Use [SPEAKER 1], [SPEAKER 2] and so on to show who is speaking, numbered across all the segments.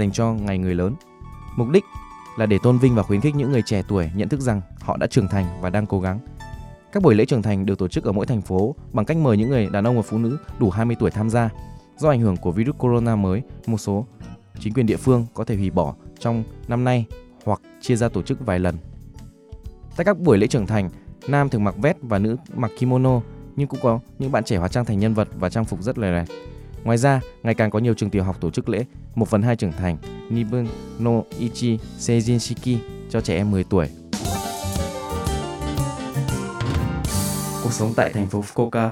[SPEAKER 1] dành cho ngày người lớn. Mục đích là để tôn vinh và khuyến khích những người trẻ tuổi nhận thức rằng họ đã trưởng thành và đang cố gắng. Các buổi lễ trưởng thành được tổ chức ở mỗi thành phố bằng cách mời những người đàn ông và phụ nữ đủ 20 tuổi tham gia. Do ảnh hưởng của virus corona mới, một số chính quyền địa phương có thể hủy bỏ trong năm nay hoặc chia ra tổ chức vài lần. Tại các buổi lễ trưởng thành, nam thường mặc vest và nữ mặc kimono, nhưng cũng có những bạn trẻ hóa trang thành nhân vật và trang phục rất lè lẹt. Ngoài ra, ngày càng có nhiều trường tiểu học tổ chức lễ 1 phần 2 trưởng thành Nibun no Ichi Seijinshiki cho trẻ em 10 tuổi. Cuộc sống tại thành phố Fukuoka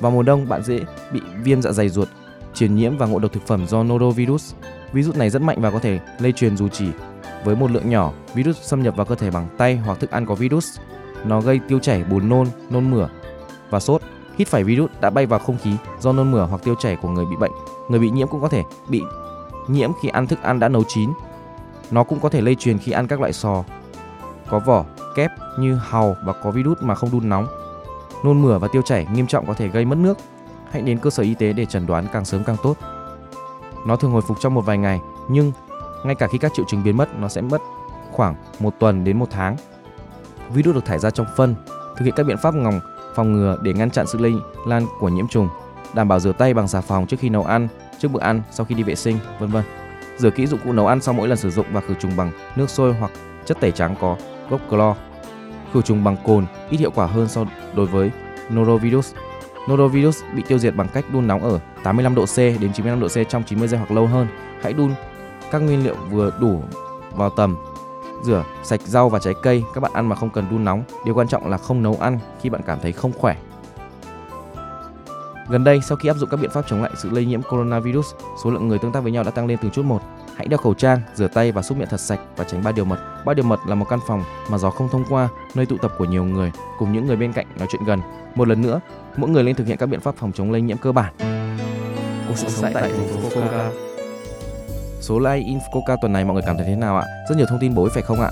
[SPEAKER 1] Vào mùa đông, bạn dễ bị viêm dạ dày ruột, truyền nhiễm và ngộ độc thực phẩm do norovirus. Virus này rất mạnh và có thể lây truyền dù chỉ với một lượng nhỏ. Virus xâm nhập vào cơ thể bằng tay hoặc thức ăn có virus. Nó gây tiêu chảy, buồn nôn, nôn mửa và sốt hít phải virus đã bay vào không khí do nôn mửa hoặc tiêu chảy của người bị bệnh. Người bị nhiễm cũng có thể bị nhiễm khi ăn thức ăn đã nấu chín. Nó cũng có thể lây truyền khi ăn các loại sò có vỏ, kép như hàu và có virus mà không đun nóng. Nôn mửa và tiêu chảy nghiêm trọng có thể gây mất nước. Hãy đến cơ sở y tế để chẩn đoán càng sớm càng tốt. Nó thường hồi phục trong một vài ngày, nhưng ngay cả khi các triệu chứng biến mất, nó sẽ mất khoảng một tuần đến một tháng. Virus được thải ra trong phân. Thực hiện các biện pháp ngòng phòng ngừa để ngăn chặn sự lây lan của nhiễm trùng, đảm bảo rửa tay bằng xà phòng trước khi nấu ăn, trước bữa ăn, sau khi đi vệ sinh, vân vân. Rửa kỹ dụng cụ nấu ăn sau mỗi lần sử dụng và khử trùng bằng nước sôi hoặc chất tẩy trắng có gốc clo. Khử trùng bằng cồn ít hiệu quả hơn so đối với norovirus. Norovirus bị tiêu diệt bằng cách đun nóng ở 85 độ C đến 95 độ C trong 90 giây hoặc lâu hơn. Hãy đun các nguyên liệu vừa đủ vào tầm Rửa sạch rau và trái cây, các bạn ăn mà không cần đun nóng. Điều quan trọng là không nấu ăn khi bạn cảm thấy không khỏe. Gần đây, sau khi áp dụng các biện pháp chống lại sự lây nhiễm coronavirus, số lượng người tương tác với nhau đã tăng lên từng chút một. Hãy đeo khẩu trang, rửa tay và súc miệng thật sạch và tránh ba điều mật. Ba điều mật là một căn phòng mà gió không thông qua, nơi tụ tập của nhiều người cùng những người bên cạnh nói chuyện gần. Một lần nữa, mỗi người nên thực hiện các biện pháp phòng chống lây nhiễm cơ bản. Cuộc sống tại thành phố Fukuoka Số like Infoca tuần này mọi người cảm thấy thế nào ạ? Rất nhiều thông tin bổ ích phải không ạ?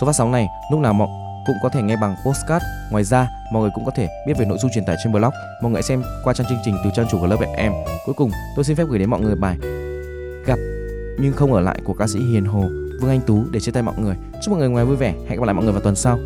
[SPEAKER 1] Số phát sóng này lúc nào mọi cũng có thể nghe bằng postcard. Ngoài ra, mọi người cũng có thể biết về nội dung truyền tải trên blog. Mọi người xem qua trang chương trình từ trang chủ của lớp em. Cuối cùng, tôi xin phép gửi đến mọi người bài gặp nhưng không ở lại của ca sĩ Hiền Hồ Vương Anh Tú để chia tay mọi người. Chúc mọi người ngoài vui vẻ. Hẹn gặp lại mọi người vào tuần sau.